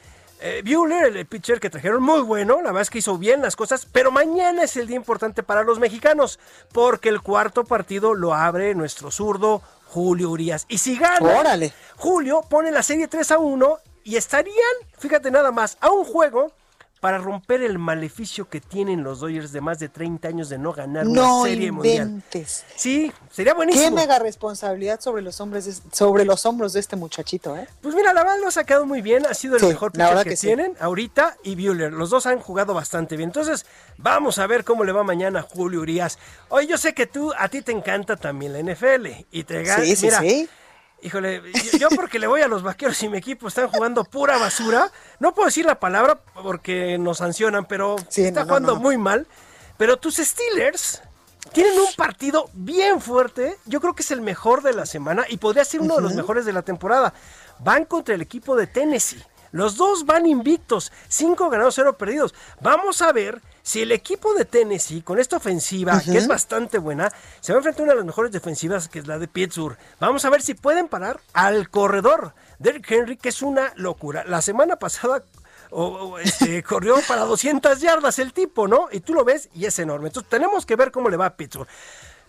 Eh, Buehler, el pitcher que trajeron, muy bueno, la verdad es que hizo bien las cosas, pero mañana es el día importante para los mexicanos, porque el cuarto partido lo abre nuestro zurdo Julio Urias. Y si gana, Órale. Julio pone la serie 3 a 1 y estarían, fíjate nada más, a un juego para romper el maleficio que tienen los Dodgers de más de 30 años de no ganar No una serie mundial. inventes. Sí, sería Qué buenísimo. mega responsabilidad sobre los hombres de- sobre los hombros de este muchachito, ¿eh? Pues mira, la lo ha sacado muy bien, ha sido el Sí, mejor pitcher que, que sí. tienen ahorita y Buehler. Los dos han jugado bastante bien. Entonces, vamos a ver cómo le va mañana a Julio Urias. Oye, yo sé que tú, a ti te encanta también la NFL y te gana. Sí, sí, sí. Híjole, yo, porque le voy a los vaqueros y mi equipo están jugando pura basura. No puedo decir la palabra porque nos sancionan, pero Sí, está no, jugando no. muy mal. Pero tus Steelers tienen un partido bien fuerte. Yo creo que es el mejor de la semana y podría ser uno de los mejores de la temporada. Van contra el equipo de Tennessee. Los dos van invictos, cinco ganados, cero perdidos. Vamos a ver si el equipo de Tennessee, con esta ofensiva, que es bastante buena, se va a enfrentar a una de las mejores defensivas, que es la de Pittsburgh. Vamos a ver si pueden parar al corredor Derrick Henry, que es una locura. La semana pasada o- o, este, corrió para 200 yardas el tipo, ¿no? Y tú lo ves y es enorme. Entonces tenemos que ver cómo le va a Pittsburgh.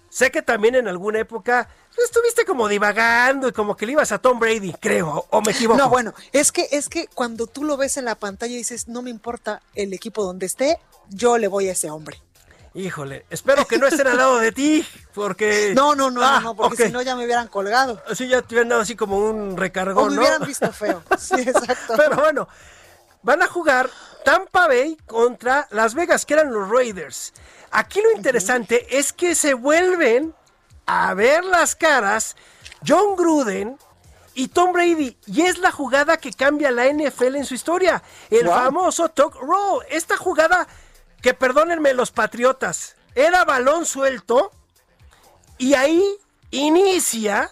Sé que también en alguna época estuviste como divagando y como que le ibas a Tom Brady, creo, o me equivoco. No, bueno, es que es que cuando tú lo ves en la pantalla y dices, no me importa el equipo donde esté, yo le voy a ese hombre. Híjole, espero que no estén al lado de ti, porque... No, no, no, Ah, no, no, porque si no ya me hubieran colgado. Así ya te hubieran dado así como un O recargón, me ¿no? hubieran visto feo. Sí, exacto. Pero bueno, van a jugar Tampa Bay contra Las Vegas, que eran los Raiders. Aquí lo interesante es que se vuelven a ver las caras John Gruden y Tom Brady. Y es la jugada que cambia la NFL en su historia. El Wow. famoso Talk Roll. Esta jugada, que perdónenme los patriotas, era balón suelto. Y ahí inicia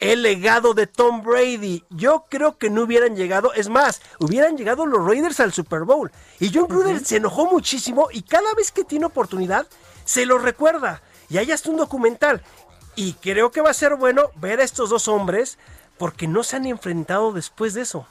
el legado de Tom Brady. Yo creo que no hubieran llegado, es más, hubieran llegado los Raiders al Super Bowl. Y John Gruden se enojó muchísimo y cada vez que tiene oportunidad se lo recuerda. Y hay hasta un documental. Y creo que va a ser bueno ver a estos dos hombres porque no se han enfrentado después de eso.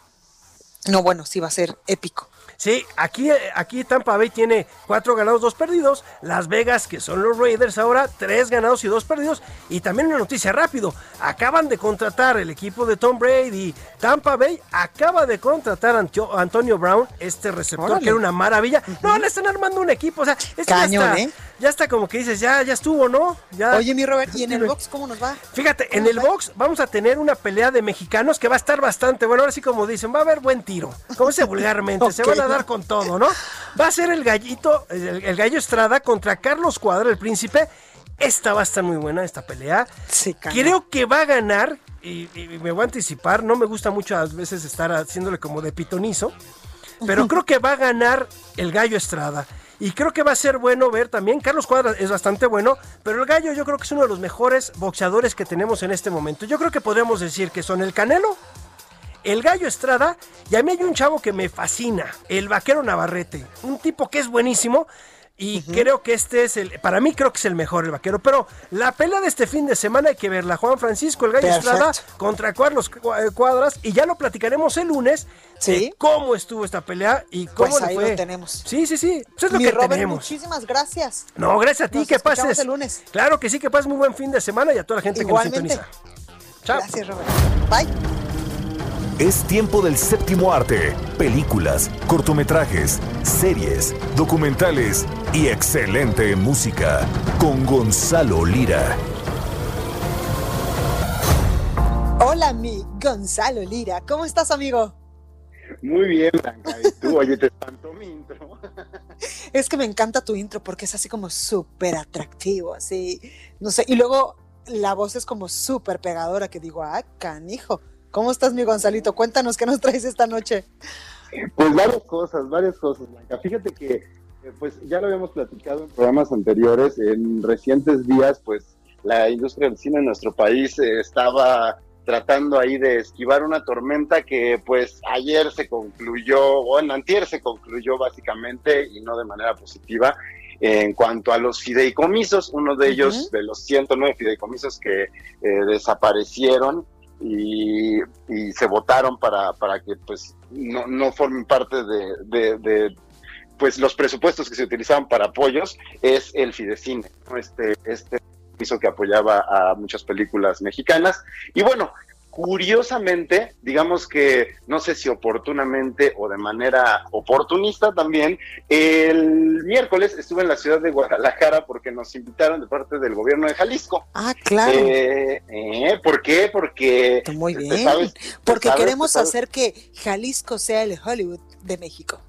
No, bueno, sí va a ser épico. Sí, aquí, aquí Tampa Bay tiene cuatro ganados, dos perdidos. Las Vegas, que son los Raiders ahora, tres ganados y dos perdidos. Y también una noticia rápido. Acaban de contratar el equipo de Tom Brady. Tampa Bay acaba de contratar a Antonio Brown, este receptor que era una maravilla. No, le están armando un equipo. O sea, este Cañón, ya está, ¿eh? Ya está como que dices, ya, ya estuvo, ¿no? Ya. Oye, mi Robert, ¿y en el box cómo nos va? Fíjate, en el box vamos a tener una pelea de mexicanos que va a estar bastante bueno. Ahora sí, como dicen, va a haber buen tiro. Como dice vulgarmente, se van a dar con todo, ¿no? Va a ser el gallito, el, el gallo Estrada contra Carlos Cuadra, el príncipe. Esta va a estar muy buena, esta pelea. Creo que va a ganar, y, y me voy a anticipar, no me gusta mucho a veces estar haciéndole como de pitonizo, pero creo que va a ganar el gallo Estrada. Y creo que va a ser bueno ver también, Carlos Cuadra es bastante bueno, pero el gallo yo creo que es uno de los mejores boxeadores que tenemos en este momento. Yo creo que podríamos decir que son el Canelo, el Gallo Estrada, y a mí hay un chavo que me fascina, el Vaquero Navarrete, un tipo que es buenísimo. Y creo que este es el, para mí creo que es el mejor, el vaquero. Pero la pelea de este fin de semana hay que verla. Juan Francisco, el Gallo Perfecto. Estrada contra Carlos eh, Cuadras. Y ya lo platicaremos el lunes. de cómo estuvo esta pelea y cómo Pues le ahí fue. lo tenemos. Sí, sí, sí. Eso es lo mi que Robert, tenemos. muchísimas gracias. No, gracias a ti, Nos que pases. el lunes. Claro que sí, que pases muy buen fin de semana y a toda la gente Igualmente. que nos sintoniza. Chao. Gracias, Robert. Bye. Es tiempo del séptimo arte. Películas, cortometrajes, series, documentales y excelente música. Con Gonzalo Lira. Hola, mi Gonzalo Lira. ¿Cómo estás, amigo? Muy bien, Blanca. ¿Y tú? Oye, te espantó mi intro. Es que me encanta tu intro porque es así como súper atractivo, así, no sé, y luego la voz es como súper pegadora que digo, ah, canijo. ¿Cómo estás, mi Gonzalito? Cuéntanos qué nos traes esta noche. Pues varias cosas, varias cosas, Blanca. Fíjate que, pues ya lo habíamos platicado en programas anteriores, en recientes días, pues la industria del cine en nuestro país eh, estaba tratando ahí de esquivar una tormenta que pues ayer se concluyó, o en antier se concluyó básicamente y no de manera positiva en cuanto a los fideicomisos, uno de ellos, de los 109 fideicomisos que eh, desaparecieron y, y se votaron para, para que pues no, no formen parte de, de- de, pues los presupuestos que se utilizaban para apoyos, es el Fidecine, ¿no? este, este piso que apoyaba a muchas películas mexicanas. Y bueno, curiosamente, digamos que no sé si oportunamente o de manera oportunista también, el miércoles estuve en la ciudad de Guadalajara porque nos invitaron de parte del gobierno de Jalisco. Ah, claro. Eh, eh, ¿Por qué? Porque... Muy te bien. sabes- Porque sabes- queremos hacer que Jalisco sea el Hollywood de México.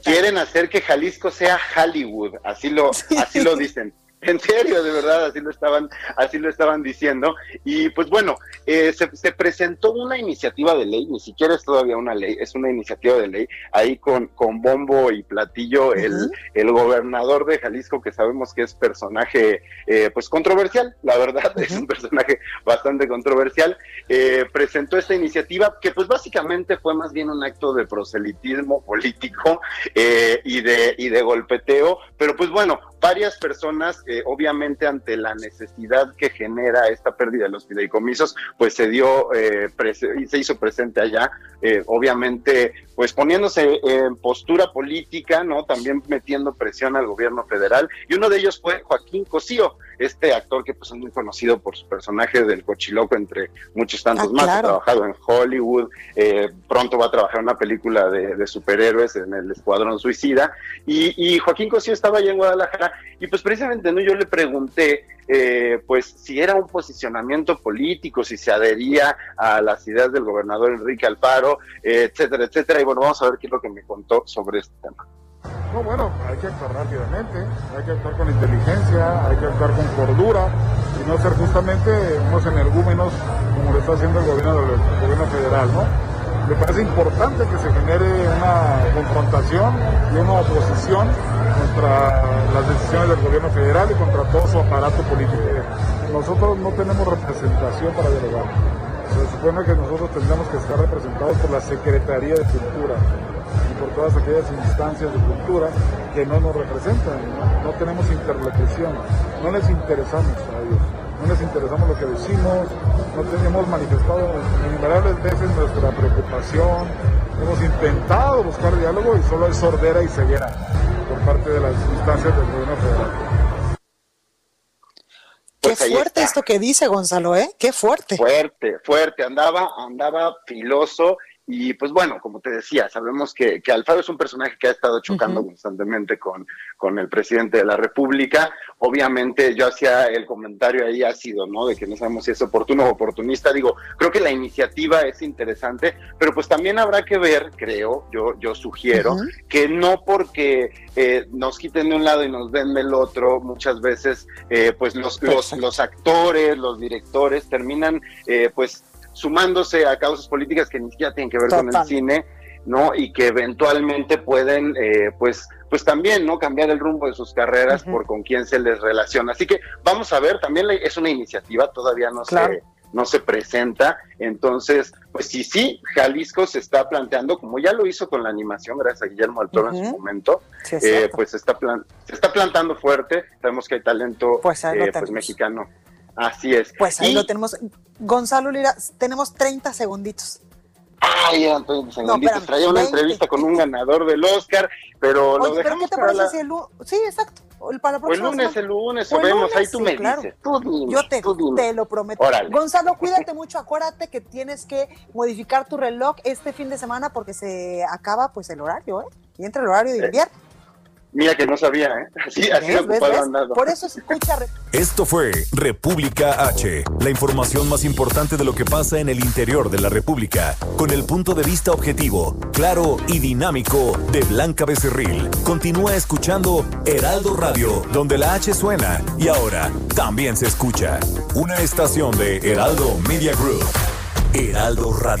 Quieren hacer que Jalisco sea Hollywood, así lo, así lo dicen. En serio, de verdad, así lo estaban, así lo estaban diciendo. Y pues bueno, eh, se, se presentó una iniciativa de ley, ni siquiera es todavía una ley, es una iniciativa de ley, ahí con, con bombo y platillo, el, el gobernador de Jalisco, que sabemos que es personaje eh, pues controversial, la verdad, es un personaje bastante controversial, eh, presentó esta iniciativa que pues básicamente fue más bien un acto de proselitismo político eh, y, de, y de golpeteo, pero pues bueno, varias personas, obviamente ante la necesidad que genera esta pérdida de los fideicomisos, pues se dio, eh, se hizo presente allá, eh, obviamente, pues poniéndose en postura política, ¿no? También metiendo presión al gobierno federal, y uno de ellos fue Joaquín Cosío, este actor que pues es muy conocido por su personaje del cochiloco, entre muchos tantos Ah, más, ha trabajado en Hollywood, eh, pronto va a trabajar en una película de, de superhéroes en el Escuadrón Suicida, y, y Joaquín Cosío estaba allá en Guadalajara, y pues precisamente no yo le pregunté, eh, pues si era un posicionamiento político, si se adhería a las ideas del gobernador Enrique Alfaro, eh, etcétera, etcétera, y bueno, vamos a ver qué es lo que me contó sobre este tema. No, bueno, hay que actuar rápidamente, hay que actuar con inteligencia, hay que actuar con cordura y no ser justamente unos energúmenos como lo está haciendo el gobierno, el gobierno federal, ¿no? Me parece importante que se genere una confrontación y una oposición contra las decisiones del gobierno federal y contra todo su aparato político. Nosotros no tenemos representación para dialogar. Se supone que nosotros tendríamos que estar representados por la Secretaría de Cultura y por todas aquellas instancias de cultura que no nos representan, no, No tenemos interlocución, no les interesamos a ellos, les interesamos lo que decimos, no tenemos manifestado innumerables veces nuestra preocupación Hemos intentado buscar diálogo y solo es sordera y ceguera por parte de las instancias del gobierno federal. Qué Pues ahí fuerte está. esto que dice Gonzalo, ¿eh? Qué fuerte. Fuerte, fuerte, andaba, andaba filoso y pues bueno, como te decía, sabemos que, que Alfaro es un personaje que ha estado chocando constantemente con, con el presidente de la República. Obviamente yo hacía el comentario ahí ácido, ¿no? De que no sabemos si es oportuno o oportunista. Digo, creo que la iniciativa es interesante, pero pues también habrá que ver, creo, yo, yo sugiero, que no porque eh, nos quiten de un lado y nos den del otro, muchas veces eh, pues los, los, los actores, los directores terminan eh, pues sumándose a causas políticas que ni siquiera tienen que ver con el cine, ¿no? Y que eventualmente pueden eh, pues pues también, ¿no? Cambiar el rumbo de sus carreras por con quién se les relaciona. Así que vamos a ver, también es una iniciativa, todavía no Claro. se no se presenta. Entonces, pues sí, sí, Jalisco se está planteando, como ya lo hizo con la animación, gracias a Guillermo del Toro en su momento, Sí, eh, pues se está, plan- se está plantando fuerte. Sabemos que hay talento Pues eh, pues, mexicano. Así es. Pues ahí Y- lo tenemos. Gonzalo Lira, tenemos 30 segunditos. Ay, Antonio Segunditos, traía una 20. entrevista con un ganador del Oscar, pero lo Oye, pero dejamos ¿qué te para parece la- si el lunes? Sí, exacto. El, para la o el lunes, semana. el lunes, O el vemos, ahí tú sí, me claro. dices. Tú dime, Yo te, tú dime. te lo prometo. Órale. Gonzalo, cuídate mucho. Acuérdate que tienes que modificar tu reloj este fin de semana porque se acaba pues el horario, ¿eh? Y entra el horario de invierno. Mira que no sabía, ¿eh? Así, así ¿Ves, ves, ocupado ves? andado. Por eso escucha. re- Esto fue República H, la información más importante de lo que pasa en el interior de la República, con el punto de vista objetivo, claro y dinámico de Blanca Becerril. Continúa escuchando Heraldo Radio, donde la H suena y ahora también se escucha. Una estación de Heraldo Media Group. Heraldo Radio.